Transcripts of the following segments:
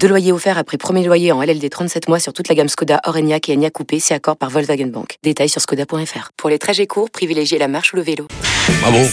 Deux loyers offerts après premier loyer en LLD 37 mois sur toute la gamme Skoda, Orenia et Enya Coupé, c'est accord par Volkswagen Bank. Détails sur skoda.fr. Pour les trajets courts, privilégiez la marche ou le vélo.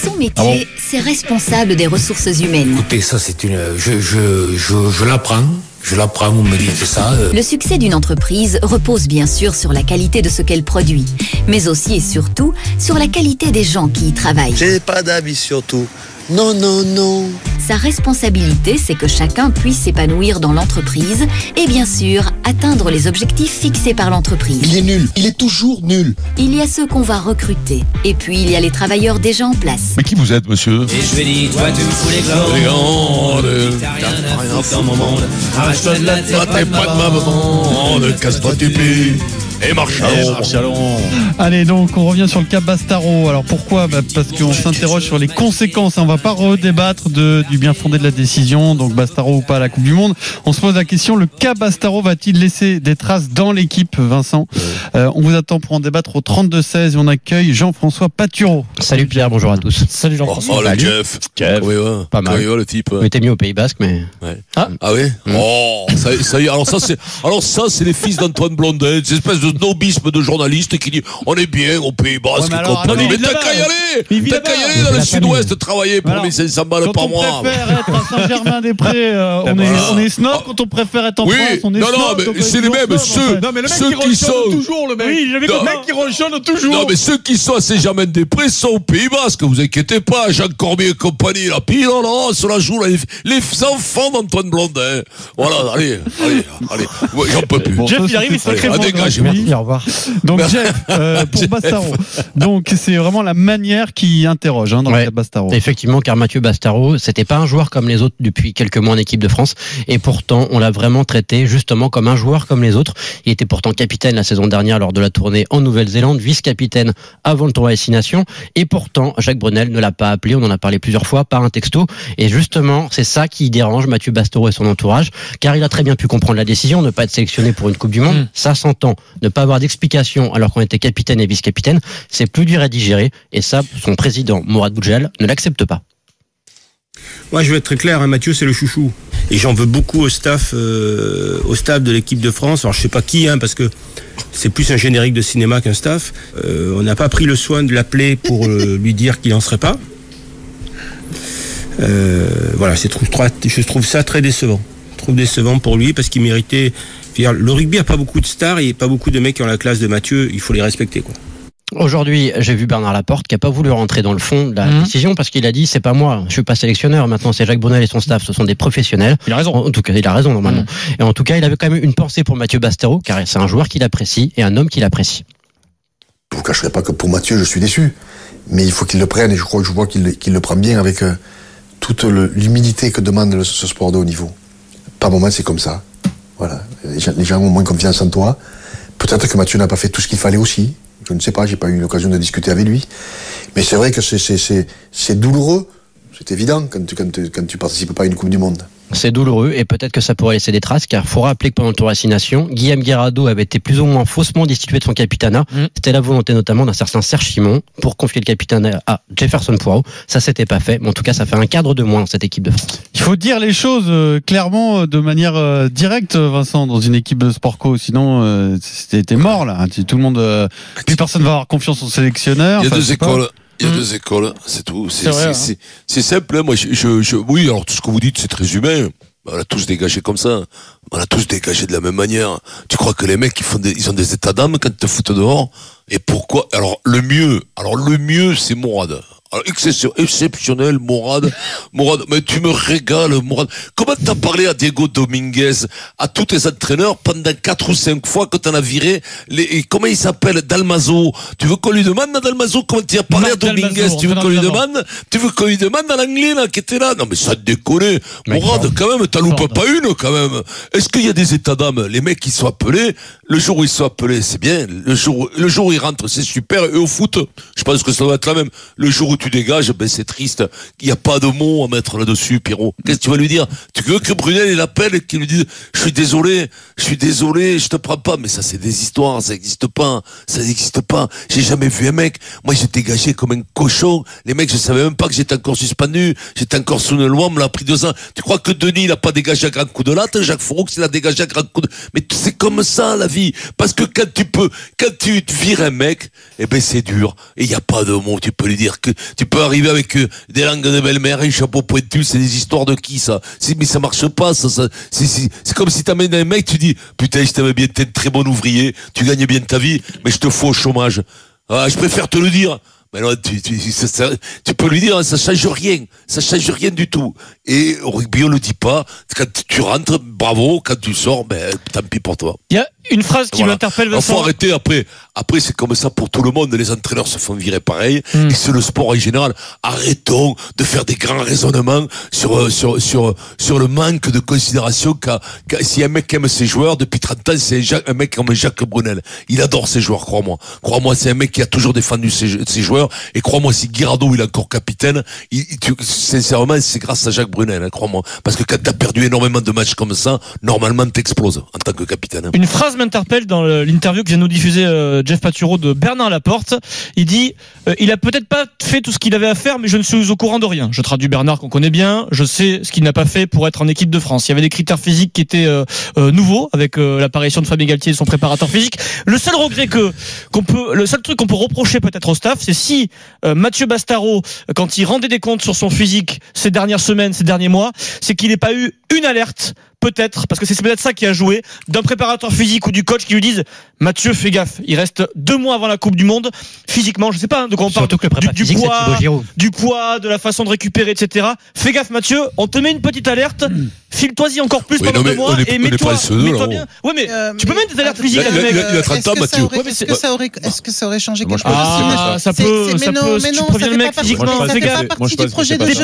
Son métier, c'est responsable des ressources humaines. Écoutez, ça c'est une... Je, je, je, je l'apprends. Je l'apprends, vous me dites ça. euh. Le succès d'une entreprise repose bien sûr sur la qualité de ce qu'elle produit, mais aussi et surtout sur la qualité des gens qui y travaillent. J'ai pas d'avis sur tout. Non, non, non. Sa responsabilité, c'est que chacun puisse s'épanouir dans l'entreprise et bien sûr atteindre les objectifs fixés par l'entreprise. Il est nul. Il est toujours nul. Il y a ceux qu'on va recruter et puis il y a les travailleurs déjà en place. Mais qui vous êtes, monsieur Et je vais dire, toi tu me fous les glandes. Les glandes. T'as rien à foutre dans mon monde. Arrache-toi de la tête, Toi, t'es pas de ma maman, ne casse pas tes pieds. Et marche allons. Allez, donc on revient sur le cas Bastaro. Alors pourquoi? Bah, Parce qu'on s'interroge sur les conséquences. On va pas redébattre de, du bien fondé de la décision, donc Bastaro ou pas à la Coupe du Monde. On se pose la question le cas Bastaro va-t-il laisser des traces dans l'équipe, Vincent? Euh, On vous attend pour en débattre au 32-16 et on accueille Jean-François Patureau. Salut Pierre, bonjour à tous. Salut Oh, oh, le Jeff. Jeff. Oui, ouais. Pas mal. Oui, le type. On était mis au Pays Basque, mais. Ouais. Ah. Ah oui? Oh, ça, ça y est. Alors ça, c'est, alors ça, c'est les fils d'Antoine Blondet, cette espèce de snobisme de journaliste qui dit, on est bien au Pays Basque Ouais, alors, compagnie. Mais t'as qu'à y aller! T'as qu'à y aller dans le La sud-ouest travailler pour Alors, 1500 balles Quand par on mois. préfère être à Saint-Germain-des-Prés, euh, on, est, on est snob. Quand on préfère être en Oui, France, on est non, snob. non, mais on c'est les mêmes, ceux- fait. Non, mais le mec ceux qui qui sont- toujours, le mec. Oui, j'avais Non. Le mec qui toujours. Non, mais ceux qui sont à Saint-Germain-des-Prés sont au Pays Basque, vous inquiétez pas, Jacques Cormier et compagnie, là, puis non, non, sur la joue, les, les enfants d'Antoine Blondin. Voilà, allez, allez, allez, j'en peux plus. Jeff, il arrive, il Allez, sacrément à dégage, gratuit. Merci, au revoir. Donc Jeff, euh, pour Jeff. Bastaro. Donc c'est vraiment la manière qui interroge hein, dans le Ouais. cas de Bastaro. Effectivement, car Mathieu Bastaro, c'était pas un joueur comme les autres depuis quelques mois en équipe de France, et pourtant on l'a vraiment traité justement comme un joueur comme les autres. Il était pourtant capitaine la saison dernière lors de la tournée en Nouvelle-Zélande, vice-capitaine avant le tournoi Destination, et pourtant Jacques Brunel ne l'a pas appelé. On en a parlé plusieurs fois par un texto, et justement c'est ça qui dérange Mathieu Bastaro et son entourage, car il a très bien pu comprendre la décision, ne pas être sélectionné pour une Coupe du Monde, Mm. ça s'entend. Ne pas avoir d'explication alors qu'on était capitaine et vice-capitaine, c'est plus dur à digérer, et ça, son président Mourad Boudjel ne l'accepte pas. Moi, je vais être très clair, hein, Mathieu, c'est le chouchou. Et j'en veux beaucoup au staff, euh, au staff de l'équipe de France. Alors, je sais pas qui, hein, parce que c'est plus un générique de cinéma qu'un staff. Euh, on n'a pas pris le soin de l'appeler pour euh, lui dire qu'il n'en serait pas. Voilà, je trouve ça très décevant. Je trouve décevant pour lui parce qu'il méritait. Dire, Le rugby a pas beaucoup de stars et pas beaucoup de mecs qui ont la classe de Mathieu. Il faut les respecter, quoi. Aujourd'hui, j'ai vu Bernard Laporte qui a pas voulu rentrer dans le fond de la Mhm. décision parce qu'il a dit c'est pas moi, je suis pas sélectionneur. Maintenant, c'est Jacques Brunel et son staff, ce sont des professionnels. Il a raison. En tout cas, il a raison normalement. Et en tout cas, il avait quand même une pensée pour Mathieu Bastero car c'est un joueur qu'il apprécie et un homme qu'il apprécie. Je vous cacherai pas que pour Mathieu, je suis déçu. Mais il faut qu'il le prenne et je crois que je vois qu'il le- prend bien avec euh, toute l'humilité que demande le- ce sport de haut niveau. Par moments, c'est comme ça. Voilà. Les gens, ont moins confiance en toi. Peut-être que Mathieu n'a pas fait tout ce qu'il fallait aussi. Je ne sais pas, j'ai pas eu l'occasion de discuter avec lui. Mais c'est vrai que c'est- douloureux. C'est évident quand tu, quand, quand tu participes pas à une Coupe du Monde. C'est douloureux et peut-être que ça pourrait laisser des traces car faut rappeler que pendant le Tour Destination, Guillaume Guerrado avait été plus ou moins faussement destitué de son capitanat. Mm. C'était la volonté notamment d'un certain Serge Simon pour confier le capitanat à Jefferson Poirot. Ça s'était pas fait, mais en tout cas ça fait un cadre de moins dans cette équipe de France. Il faut dire les choses euh, clairement, euh, de manière euh, directe, euh, Vincent, dans une équipe de sport co. Sinon, euh, c'était mort là. Tu- Tout le monde, euh, plus personne va avoir confiance au sélectionneur. Il y a Enfin, deux pas. Écoles. Il y a Mm. deux écoles, c'est tout. C'est hein. simple. hein. Moi, je, je, je- oui, alors tout ce que vous dites, c'est très humain. On a tous dégagé comme ça. On a tous dégagé de la même manière. Tu crois que les mecs, ils, font des, ils ont des états d'âme quand ils te foutent dehors? Et pourquoi? Alors, le mieux, alors le mieux, c'est Mourad. Alors, exception- exceptionnel, Morad. Morad, mais tu me régales, Morad. Comment t'as parlé à Diego Dominguez, à tous tes entraîneurs pendant quatre ou cinq fois que t'en as viré les, et comment il s'appelle, Dalmazo? Tu veux qu'on lui demande à Dalmazo comment tu as parlé Marc à Dominguez? Dalmazo, tu veux qu'on lui demande? Tu veux qu'on lui demande à l'anglais, là, qui était là? Non, mais ça déconne. Morad, quand même, t'as loupé pas une, quand même. Est-ce qu'il y a des états d'âme? Les mecs qui sont appelés, le jour où ils sont appelés, c'est bien. Le jour, le jour où ils rentrent, c'est super. Et au foot, je pense que ça doit être la même. Le jour où tu dégages, ben, c'est triste. Il n'y a pas de mots à mettre là-dessus, Pierrot. Qu'est-ce que tu vas lui dire? Tu veux que Brunel, il appelle et qu'il lui dise, je suis désolé, je suis désolé, je te prends pas. Mais ça, c'est des histoires, ça n'existe pas. Ça n'existe pas. J'ai jamais vu un mec. Moi, j'ai dégagé comme un cochon. Les mecs, je savais même pas que j'étais encore suspendu. J'étais encore sous une loi, on me l'a pris deux ans. Tu crois que Denis, il a pas dégagé un grand coup de latte? Jacques Fourroux, il a dégagé un grand coup de... Mais c'est comme ça, la vie. Parce que quand tu peux, quand tu vires un mec, eh ben, c'est dur. Et il n'y a pas de mots. Tu peux lui dire que tu peux arriver avec euh, des langues de belle-mère et un chapeau pointu. C'est des histoires de qui, ça? Mais ça marche pas, ça, ça. C'est, comme si t'amènes un mec, tu dis, putain, je t'aimais bien, t'es un très bon ouvrier, tu gagnes bien ta vie, mais je te fous au chômage. Ah, je préfère te le dire. Mais non, tu, tu, ça- ça- tu peux lui dire, ça change rien. Ça change rien du tout. Et au rugby, on le dit pas. Quand tu rentres, bravo. Quand tu sors, ben, tant pis pour toi. Il y a une phrase qui Voilà. m'interpelle, Il faut arrêter après. Après, c'est comme ça pour tout le monde. Les entraîneurs se font virer pareil. Hmm. Et c'est le sport en général. Arrêtons de faire des grands raisonnements sur, euh, sur, sur, sur le manque de considération qu'a, qu'a- si un mec aime ses joueurs, depuis 30 ans, c'est un, mec comme Jacques Brunel. Il adore ses joueurs, crois-moi. Crois-moi, c'est un mec qui a toujours défendu ses, ses joueurs. Et crois-moi, si Guirado, il est encore capitaine, il, tu- sincèrement, c'est grâce à Jacques Brunel, hein, crois-moi. Parce que quand t'as perdu énormément de matchs comme ça, normalement, t'exploses en tant que capitaine. hein. Une phrase m'interpelle dans l'interview que vient de nous diffuser euh, Jeff Paturo de Bernard Laporte. Il dit euh, Il a peut-être pas fait tout ce qu'il avait à faire, mais je ne suis au courant de rien. Je traduis Bernard qu'on connaît bien. Je sais ce qu'il n'a pas fait pour être en équipe de France. Il y avait des critères physiques qui étaient euh, euh, nouveaux avec euh, l'apparition de Fabien Galtier et son préparateur physique. Le seul regret que qu'on peut, le seul truc qu'on peut reprocher peut-être au staff, c'est si euh, Mathieu Bastaro, quand il rendait des comptes sur son physique ces dernières semaines, ces derniers mois, c'est qu'il n'ait pas eu une alerte peut-être, parce que c'est peut-être ça qui a joué, d'un préparateur physique ou du coach qui lui disent Mathieu, fais gaffe, il reste deux mois avant la Coupe du Monde, physiquement, je sais pas hein, de quoi on parle, que le poids, du poids, de la façon de récupérer, etc. Fais gaffe, Mathieu, on te met une petite alerte, file-toi-y encore plus Oui, pendant non, deux mois et mets-toi bien. Ouais, mais Euh, tu peux mettre des alertes physiques à il ce a- mec. il a- il a 30 Est-ce ans, que ça Mathieu. Est-ce que ça aurait, changé quelque chose Ah, ça peut, ça mais peut, non, mais ça fait pas physiquement, ça fait pas partie du projet de jeu.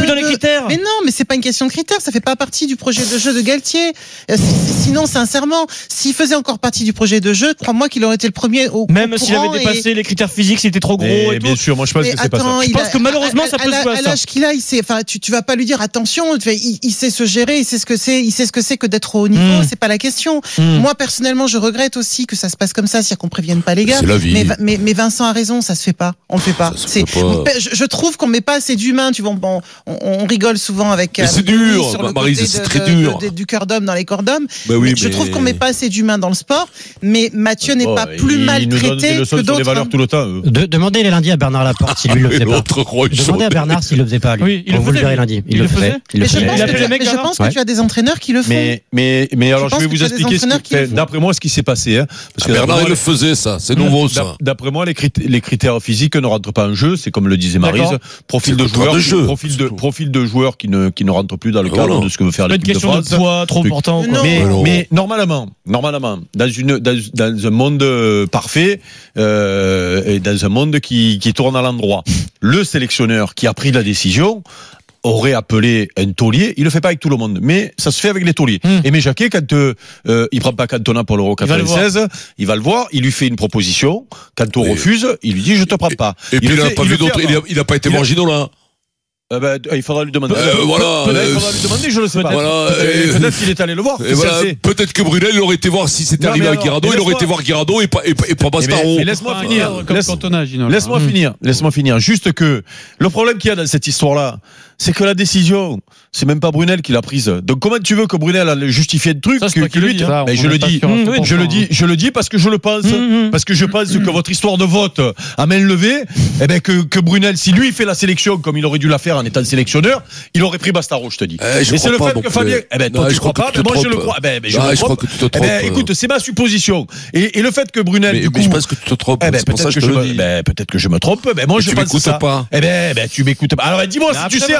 Mais non, mais c'est pas une question de critères, ça fait pas partie du projet de jeu de Galtier. Euh, si- si- Sinon, sincèrement, s'il faisait encore partie du projet de jeu, crois-moi qu'il aurait été le premier au Même s'il avait dépassé les critères physiques, s'il était trop gros et bien sûr, moi je pense que c'est pas ça. Je il pense que malheureusement, à- ça peut la- jouer à l'âge qu'il a, il sait, enfin, tu, tu vas pas lui dire attention, il sait se gérer, il sait ce que c'est, il sait ce que c'est que d'être au haut niveau, Mm. c'est pas la question. Mm. Moi, personnellement, je regrette aussi que ça se passe comme ça, c'est-à-dire qu'on prévienne pas les gars. C'est la vie. Mais, Va- mais, mais Vincent a raison, ça se fait pas, on le fait pas. Ça se C'est- fait pas. Je, je trouve qu'on met pas assez d'humain, tu vois, bon, on, on rigole souvent avec. Mais avec c'est dur, le c'est de- très de- dur. de- du cœur d'homme dans les corps d'homme. Oui, Mais Je trouve qu'on met pas assez d'humain dans le sport, mais Mathieu n'est Oh, pas plus il mal nous donne des traité leçons que d'autres. valeurs tout le temps. De- demandez les lundis à Bernard Laporte s'il lui le Et faisait pas. Demandez à Bernard s'il le faisait pas, lui. Oui, il On le vous le faisait, verrez lundi. Il le faisait le je pense que- tu as des entraîneurs qui le font. Mais, mais, mais alors Je je, vais vous expliquer, d'après moi, ce qui s'est passé. Hein, parce que Bernard, d'après il moi, le faisait, ça. C'est nouveau, ça. D'ap- D'après moi, les critères, les critères physiques ne rentrent pas en jeu. C'est comme le disait Marise, profil de joueur, de jeu, profil de profil de joueur qui ne qui ne rentre plus dans le Voilà. cadre de ce que veut faire une l'équipe de question de France. poids trop important. Mais, mais normalement, normalement, dans une dans, dans un monde euh, parfait euh, et dans un monde qui qui tourne à l'endroit, le sélectionneur qui a pris la décision aurait appelé un taulier. Il le fait pas avec tout le monde, mais ça se fait avec les tauliers. Hmm. Aimé Jacquet, quand euh, euh, il prend pas Cantona pour l'Euro Il va le 96, il va le voir, il lui fait une proposition. Quand on Et- refuse, il lui dit je te prends pas. Et puis, il n'a pas il vu d'autres. Il a- il pas été là. Euh, ben, il faudra lui demander. Euh, voilà, Peut-être euh, il faudra lui demander, je le sais pas. Voilà, Peut-être euh, qu'il est allé le voir. Et voilà, peut-être que Brunel, il aurait été voir si c'était arrivé mais alors, Guirado, mais il aurait été laisse-moi- voir Guirado et pas, et pas, et pas Eh ben, Bastaro. mais laisse-moi finir. Comme Laisse- Cantona, Gino. là. Laisse-moi Hum. finir, laisse-moi finir. Juste que le problème qu'il y a dans cette histoire-là, c'est que la décision, c'est même pas Brunel qui l'a prise. Donc comment tu veux que Brunel a justifié le truc ça, que, je le dis, je le dis, je le dis parce que je le pense, parce que je pense que votre histoire de vote à main levée, eh ben que, que Brunel, si lui fait la sélection comme il aurait dû la faire en étant sélectionneur, il aurait pris Bastaro, je te dis. Eh, Et c'est le fait que Fabien, eh ben non, je crois, pas, moi je le crois. Eh ben, mais je, crois que tu te trompes. Eh ben, écoute, c'est ma supposition. Et, le fait que Brunel, mais, du coup, mais je pense que tu te trompes. Eh ben, peut-être que je me trompe. Mais moi je pense ça. Eh ben, ben tu m'écoutes pas. Alors ben, dis-moi si tu sais.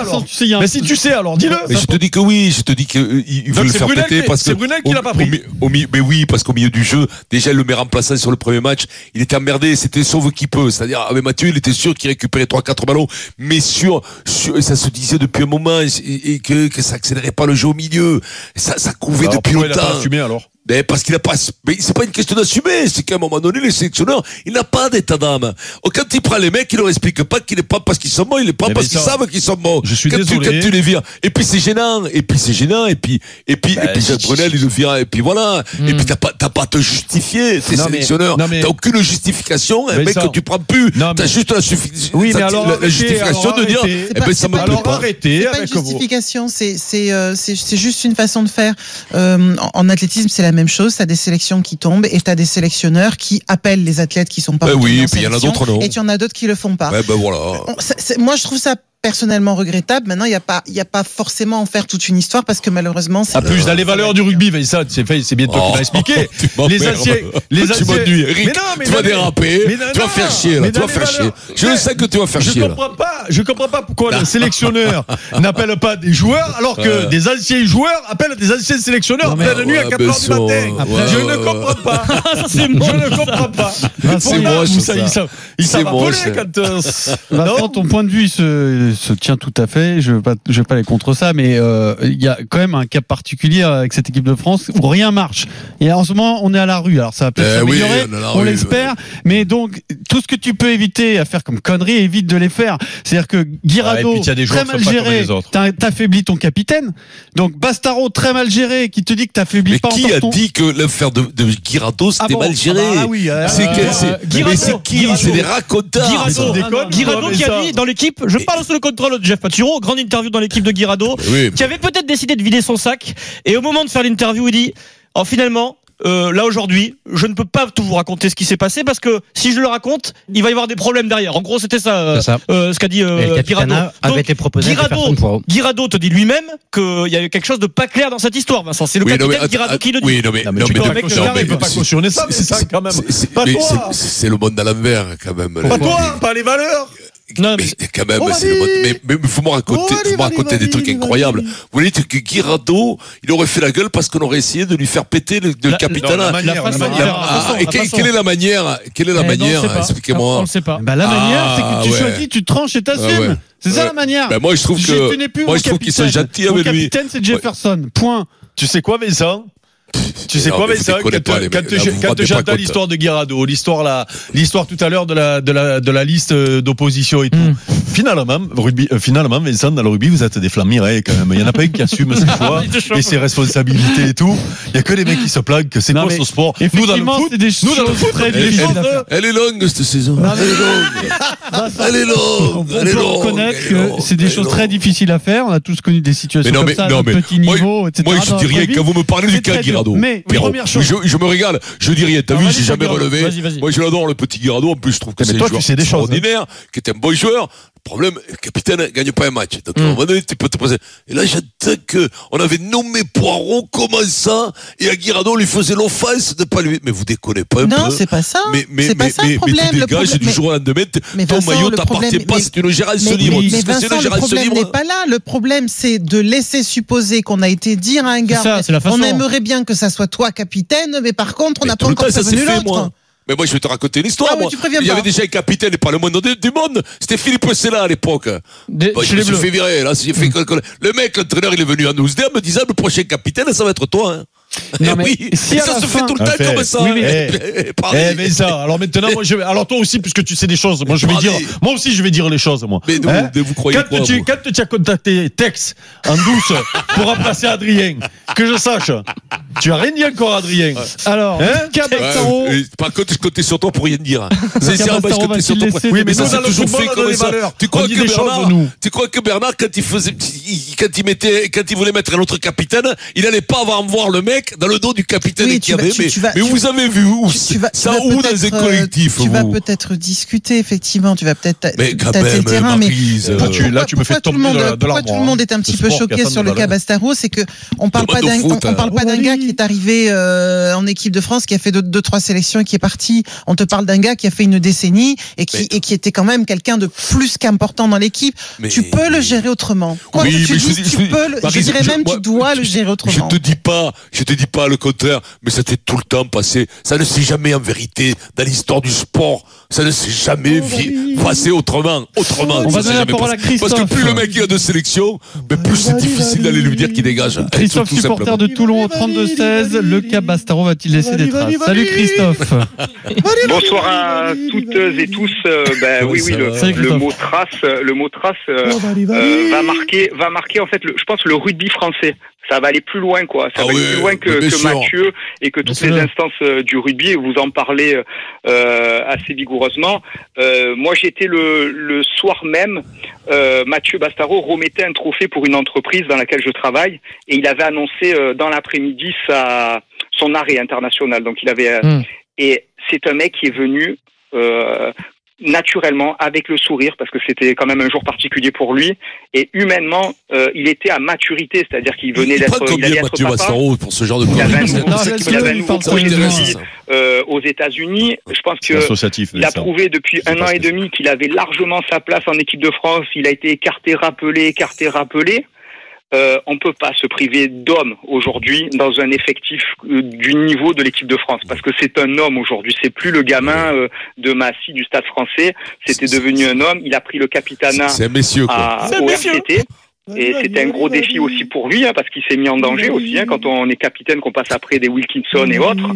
Mais si tu sais, alors dis-le. Mais je te dis que oui, je te dis qu'il euh, veut le faire péter parce que. C'est Brunel qui l'a pas pris. Mais oui, parce qu'au milieu du jeu, déjà, il le met remplaçant sur le premier match, il était emmerdé, c'était sauve qui peut. C'est-à-dire, avec Mathieu, il était sûr qu'il récupérait 3-4 ballons, mais sûr, ça se disait depuis un moment, et, que, ça accélérait pas le jeu au milieu. Ça, couvait depuis longtemps. Il mais parce qu'il n'a pas, mais c'est pas une question d'assumer, c'est qu'à un moment donné, le sélectionneur, il n'a pas d'état d'âme. Oh, quand il prend les mecs, il leur explique pas qu'il n'est pas parce qu'ils sont morts, il n'est pas mais parce qu'ils savent qu'ils sont morts. Je suis quand désolé. Tu, quand tu les vires. Et puis c'est gênant, et puis c'est gênant, et puis, et puis, bah, et puis Jacques Brunel, il le vire, et puis voilà. Hmm. Et puis t'as pas, t'as pas à te justifier, t'es sélectionneur. T'as aucune justification, un mec que tu prends plus. T'as juste la, suffi... oui, mais alors, la, arrêtez, la justification alors, de dire, eh ben, pas, ça me plaît alors, pas. Arrêtez avec une justification, c'est, euh, c'est, c'est juste une façon de faire. Euh, en athlétisme, c'est la même chose. T'as des sélections qui tombent et t'as des sélectionneurs qui appellent les athlètes qui sont pas. Bah oui, et puis il y en a d'autres non. Et il en a d'autres qui le font pas. Eh ben, voilà. Moi, je trouve ça personnellement regrettable. Maintenant, il n'y a pas, a pas forcément en faire toute une histoire parce que malheureusement. Ah plus dans les valeurs du rugby, mais ça, c'est bien toi oh, qui l'as expliqué. Les aciers, les aciers. Tu mais non, mais tu vas déraper, mais non, tu vas faire chier, là, tu vas faire chier. Je mais sais que tu vas faire je chier. Je comprends pas, je comprends pas pourquoi le sélectionneur n'appelle pas des joueurs alors que des anciens joueurs appellent des anciens sélectionneurs pleine ouais, nuit à 4 h du matin. Ouais, je ouais, ne comprends pas. Je ne comprends pas. C'est moche ça. Il s'en va voler quand. Euh, ton point de vue, se tient tout à fait. Je ne vais, pas aller contre ça, mais euh, il y a quand même un cas particulier euh, avec cette équipe de France où rien marche. Et en ce moment, on est à la rue. Alors ça va peut-être eh on, l'espère. Mais donc, tout ce que tu peux éviter à faire comme conneries, évite de les faire. C'est-à-dire que Guirado, ah, très mal géré, t'affaiblis ton capitaine. Donc Bastaro, très mal géré, qui te dit que t'affaiblis pas qui a dit que l'affaire de, de Guirado, c'était ah mal géré ah bah, ah oui, euh, C'est euh, euh qui? C'est des raconteurs Guirado, Guirado ah qui a dit dans l'équipe, je parle au le contre l'autre. Jeff Paturo, grande interview dans l'équipe de Guirado, qui avait peut-être décidé de vider son sac. Et au moment de faire l'interview, il dit oh, finalement, euh, là aujourd'hui, je ne peux pas tout vous raconter ce qui s'est passé parce que si je le raconte, il va y avoir des problèmes derrière. En gros, c'était ça, euh, euh, ce qu'a dit euh, Guirado. Te dit lui-même qu'il y a quelque chose de pas clair dans cette histoire, Vincent. C'est le oui, capitaine qui le dit. Oui, non, mais, non, mais, tu peux pas cautionner ça, c'est ça quand même. C'est le monde à l'envers quand même. Pas toi, pas les valeurs non, mais, mais quand même, c'est le mode. Mais, mais, mais faut me raconter, faut me raconter des trucs incroyables. Vous dites que Girado, il aurait fait la gueule parce qu'on aurait essayé de lui faire péter le, le capitana. Ah, et quelle est la manière Quelle est la eh, manière? Expliquez-moi. On ne sait pas. Bah, la ah, manière, c'est que tu ouais. choisis, tu tranches et t'assumes. Ah, ouais. C'est ça ouais. la manière. Bah, moi, je trouve que moi, je trouve qu'ils sont gentils avec lui. Le capitaine, c'est Jefferson. Point. Tu sais quoi, Vincent? Tu sais quoi, mais quand, tu quand j'entends l'histoire de Guirado, l'histoire là, l'histoire tout à l'heure de la, de la, de la liste euh, d'opposition et tout. Hmm. Finalement, rugby, euh, finalement, Vincent, dans le rugby, vous êtes des flammes flammirés quand même. Il n'y en a pas un qui assume ses choix et ses responsabilités et tout. Il n'y a que les mecs qui se plaignent que c'est quoi ce sport. Nous dans le foot, des nous très elle, elle, est longue cette saison. Elle, est longue. elle est longue. On peut reconnaître que c'est des choses très difficiles à faire. On a tous connu des situations comme ça, petit niveau. Moi, je dis rien quand vous me parlez du cas Guirado. Mais, première chose. Je, me régale, je dis rien, t'as vu, j'ai jamais relevé. Moi, je l'adore, le petit Grado, en plus, je trouve que c'est un joueur extraordinaire, qui est un bon joueur problème, le capitaine gagne pas un match. Donc, à un mm. moment donné, tu peux te poser. Et là, j'attaque, on avait nommé Poirot comme ça, et Aguirado lui faisait l'offense de pas lui. Mais vous déconnez pas un peu. Non, c'est pas ça. Mais, mais, c'est mais, mais, le problème. Tu dégages du jour au lendemain, ton maillot t'appartient pas, c'est une gérance libre. Mais, le, problème n'est pas là. Le problème, c'est de laisser supposer qu'on a été dire à un gars, on aimerait bien que ça soit toi, capitaine, mais par contre, on n'a pas encore prévenu l'autre. Mais moi, je vais te raconter une histoire. Il y avait déjà un capitaine et pas le monde du monde. C'était Philippe Sella à l'époque. Bah, je me suis fait virer. Là, Le mec, l'entraîneur, il est venu à nous dire, me disant, le prochain capitaine, ça va être toi. Hein. Mais oui, ça se fait tout le ah, temps comme ça. Oui, eh, eh, eh, alors maintenant, moi, je... alors toi aussi, puisque tu sais des choses, moi je vais dire, moi aussi, je vais dire les choses, moi. Mais hein vous croyez quand quoi, tu, Quand tu as contacté Tex en douce pour remplacer Adrien, que je sache, tu as rien dit encore, Adrien. Alors, hein Cabestaro. Par contre, je comptais sur toi pour rien dire. C'est sérieux, je comptais sur toi. Oui, mais, ça, c'est toujours fait comme ça. Tu crois, que Bernard, tu crois que Bernard, quand il faisait, quand il mettait, quand il voulait mettre un autre capitaine, il allait pas avoir voir le mec dans le dos du capitaine oui, avait. Tu, mais, vous avez vu ça où dans un euh, collectif? Tu vas peut-être discuter, effectivement. Tu vas peut-être tâter le terrain, mais. Euh, là, tu me fais tomber de l'arbre. Pourquoi tout le monde est hein. un petit peu choqué sur le Cabestaro? C'est que on parle pas d'un hein. gars qui est arrivé euh, en équipe de France, qui a fait deux, deux trois sélections et qui est parti. On te parle d'un gars qui a fait une décennie et qui et qui était quand même quelqu'un de plus qu'important dans l'équipe. Mais- Tu peux le gérer autrement. Quoi Oui, que tu je dis- tu je dis- peux. le- je dirais je- même, moi, tu dois le gérer Je autrement. te dis pas, je te dis pas le contraire, mais ça t'est tout le temps passé. Ça ne s'est jamais en vérité dans l'histoire du sport. Ça ne s'est jamais vi- passé autrement, autrement. On Ça va s'est donner la parole à. Parce que plus le mec il a de sélection, mais plus c'est difficile d'aller lui dire qu'il dégage. Christophe, supporter simplement. de Toulon au 32-16, le cas Bastaro va-t-il laisser des traces Salut Christophe. Bonsoir à toutes et tous. Euh, ben, oui, oui, le. Salut, le mot trace, euh, le mot trace euh, euh, va marquer, va marquer en fait, le, je pense le rugby français. Ça va aller plus loin, quoi. Ça Ah va oui, aller plus loin que, que. Mathieu et que toutes les instances euh, du rugby. Vous en parlez euh, assez vigoureusement. Euh, moi, j'étais le, le soir même. Euh, Mathieu Bastaro remettait un trophée pour une entreprise dans laquelle je travaille et il avait annoncé euh, dans l'après-midi sa son arrêt international. Donc il avait euh, et c'est un mec qui est venu euh, naturellement avec le sourire parce que c'était quand même un jour particulier pour lui et humainement euh, il était à maturité c'est-à-dire qu'il venait d'être il allait être papa pour ce genre de il avait un conneries nouveau, C'est ça qui il avait un me- nouveau ça projet de m'intéresse, vie ça. euh, aux États-Unis. Je pense que C'est associatif, il a prouvé depuis un an et demi qu'il avait largement sa place en équipe de France. Il a été écarté, rappelé, écarté, rappelé. Euh, on peut pas se priver d'hommes aujourd'hui dans un effectif euh, du niveau de l'équipe de France parce que c'est un homme aujourd'hui. C'est plus le gamin euh, de Massy du Stade Français. C'était devenu un homme. Il a pris le capitanat C'est un messieurs, quoi. à- C'est un au messieurs. RCT. Et c'était un gros défi aussi pour lui, hein, parce qu'il s'est mis en danger aussi, hein, quand on est capitaine, qu'on passe après des Wilkinson et autres.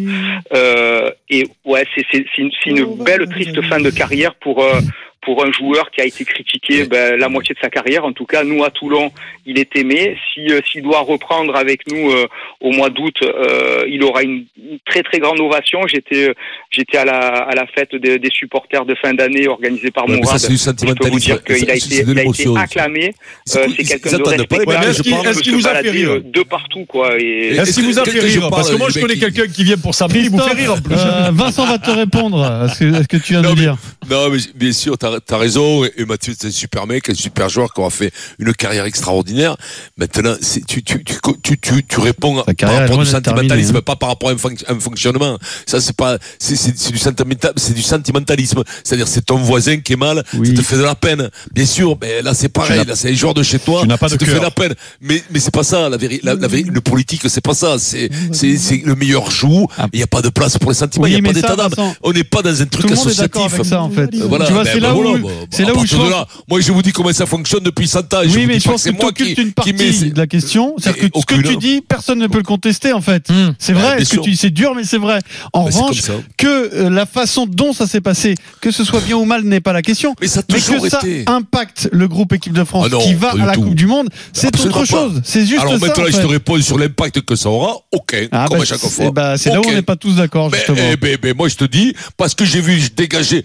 Euh, et ouais, c'est c'est- c'est une, c'est une belle triste fin de carrière pour euh, pour un joueur qui a été critiqué ben, la moitié de sa carrière. En tout cas, nous à Toulon, il est aimé. Si euh, s'il doit reprendre avec nous euh, au mois d'août, euh, il aura une, une très très grande ovation. J'étais euh, j'étais à la à la fête des, des supporters de fin d'année organisée par Ouais, ça, c'est du Je peux vous sentimentalisme. dire qu'il a Ça, été c'est de il a été ça. acclamé. C'est Euh, quelqu'un de respectable. est-ce qu'il- est-ce qu'il se vous a fait rire euh, de partout quoi. Et Est-ce qu'il vous a fait rire Parce que moi, je connais quelqu'un qui vient pour samedi, il vous fait rire en plus. Euh, Vincent va te répondre à ce que, à ce que tu viens de dire? Non, mais bien sûr, t'as as raison. Et, Mathieu, c'est un super mec, un super joueur qui aura fait une carrière extraordinaire. Maintenant, tu, tu, tu, tu, tu, réponds par rapport au sentimentalisme, hein. pas par rapport à un, fonc- un fonctionnement. Ça, c'est pas, c'est du c'est du sentimentalisme. C'est-à-dire, c'est ton voisin qui est mal, ça te fait de la peine. Bien sûr, mais là, c'est pareil. Là, c'est un joueur de chez toi. tu pas ça te fait de la peine. Mais, mais c'est pas ça. La vérité, la, le politique, c'est pas ça. C'est, c'est, c'est le meilleur joue. Il n'y a pas de place pour les sentiments. Il n'y a pas d'état d'âme. On n'est pas dans un truc associatif. ça en fait. Voilà, tu vois, ben, c'est ben là voilà, où, bah, c'est là où je pense. là, moi je vous dis comment ça fonctionne depuis 100 ans. Oui, mais je pense c'est que tu une partie de la question. C'est-à-dire que ce que tu dis, personne ne peut le contester en fait. C'est Ouais, vrai, ce que c'est dur, mais c'est vrai. En Mais c'est revanche, comme que euh, la façon dont ça s'est passé, que ce soit bien ou mal, n'est pas la question. Mais ça a Mais que ça été. impacte le groupe équipe de France Ah non, qui va à la tout. Coupe du Monde, c'est autre chose. C'est juste Alors ça. maintenant, en je te réponds sur l'impact que ça aura. Ok, Ah, comme bah, à chaque c'est- fois. bah, c'est là où on n'est pas tous d'accord, Mais, justement. eh ben, ben, moi, je te dis, parce que j'ai vu dégager.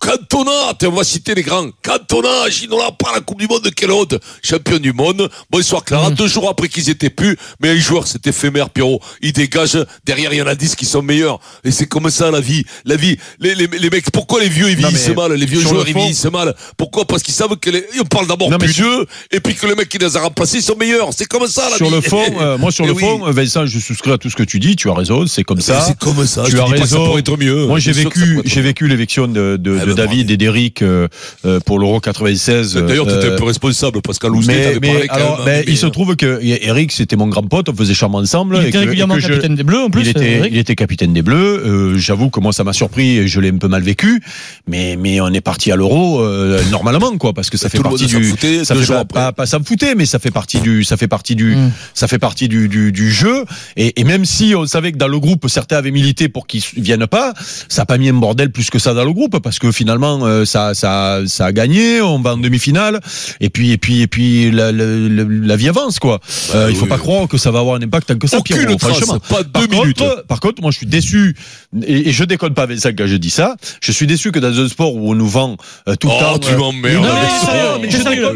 Cantona, on va citer les grands. Cantona, Ginola, par la Coupe du Monde de quelle autre Champion du monde. Bonsoir Clara. Deux jours après qu'ils étaient plus, mais un joueur, c'est éphémère, Pierrot. Il dégage. Derrière, il y en a dix qui sont meilleurs. Et c'est comme ça, la vie. La vie. Les, les, les mecs, pourquoi les vieux, ils vieillissent mal? Les vieux joueurs, ils vieillissent mal. Pourquoi? Parce qu'ils savent que les, on parle d'abord plus vieux, et puis que le mec qui les a remplacés sont meilleurs. C'est comme ça, la Sur vie. le fond, euh, moi sur Eh le oui. fond, Vincent, je souscris à tout ce que tu dis. Tu as raison, c'est comme ça. C'est comme ça. Tu je as dis pas que ça raison. pourrait être mieux. Moi, j'ai vécu, j'ai vécu l'élection de, de, Ah, de David et d'Eric euh, euh, pour l'Euro 96. D'ailleurs, tu étais euh, un peu responsable qu'à Lousnet, mais, alors, mais- il se trouve que Eric, c'était mon grand pote, on faisait charme ensemble. Il était régulièrement capitaine des Bleus en plus. il était, il était capitaine des Bleus. Euh, J'avoue que moi, ça m'a surpris et je l'ai un peu mal vécu. Mais, mais on est parti à l'Euro euh, normalement, quoi, parce que ça fait partie s'en du. ça fait pas, pas, me foutait, mais ça fait partie du, ça fait partie du, Mm. ça fait partie du, du, jeu. Et, même si on savait que dans le groupe certains avaient milité pour qu'ils viennent pas, ça a pas mis un bordel plus que ça dans le groupe, parce que finalement euh, ça, ça, ça a gagné, on va en demi-finale, et puis et puis et puis la, la, la- la vie avance quoi. Euh, il faut oui. pas croire que ça va avoir un impact tant que ça. Aucune Pierrot, trace, pas deux par minutes. Contre, par contre, moi je suis déçu et, et je déconne pas avec ça quand je dis ça. Je suis déçu que dans un sport où on nous vend euh, tout le Oh, temps. tu euh, m'emmerdes Non, mais non, mais T'es sérieux,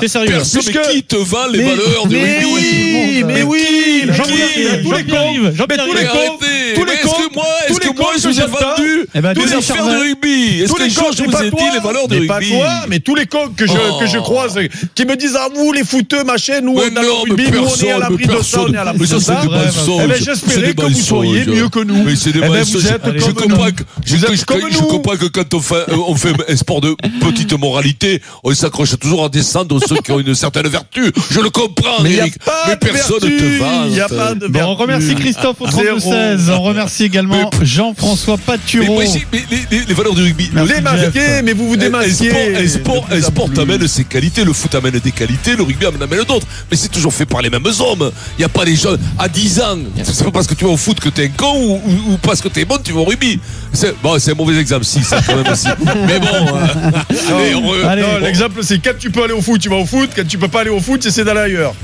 t'es sérieux. Personne Puisque- qui te vend les mais- valeurs du mais rugby oui, mais oui, Jean-Pierre tous les cons, mais tous les cons. Tous les que moi, est-ce tous que les moi, cons je vous ai vendu des affaires de rugby Est-ce que les je vous ai dit les valeurs du mais pas rugby toi, mais tous les cons que je, Oh. que je croise, qui me disent, ah, vous, les fouteux, machin, nous, on a le rugby, nous, on est à l'abri de ça, on est à l'abri Mais de ça. Eh ben, j'espérais que vous soyez mieux que nous. Mais c'est des Eh ben, vous êtes Je comme comprends nous. que, je, comprends que quand on fait, euh, on fait un sport de petite moralité, on s'accroche toujours à descendre ceux qui ont une certaine vertu. Je le comprends, Mais Eric. de personne vertu, te vante. il y a pas de Bon, on remercie. Christophe au Zéro. 32-16. On remercie également Jean-François Mais Patureau. mais les, les- les valeurs du rugby. Merci, Les mais vous vous Un démasquez. sport, un sport, en sport plus. amène ses qualités, le foot amène des qualités, le rugby amène d'autres. Mais c'est toujours fait par les mêmes hommes. Il n'y a pas des gens à 10 ans. C'est pas parce que tu vas au foot que t'es un con ou, ou- ou parce que t'es bon, tu vas au rugby. C'est, bon, c'est un mauvais exemple, si, ça quand même aussi. Mais bon, euh, allez, on re- Allez. Non, l'exemple, c'est quand tu peux aller au foot, tu vas au foot. Quand tu peux pas aller au foot, c'est d'aller ailleurs.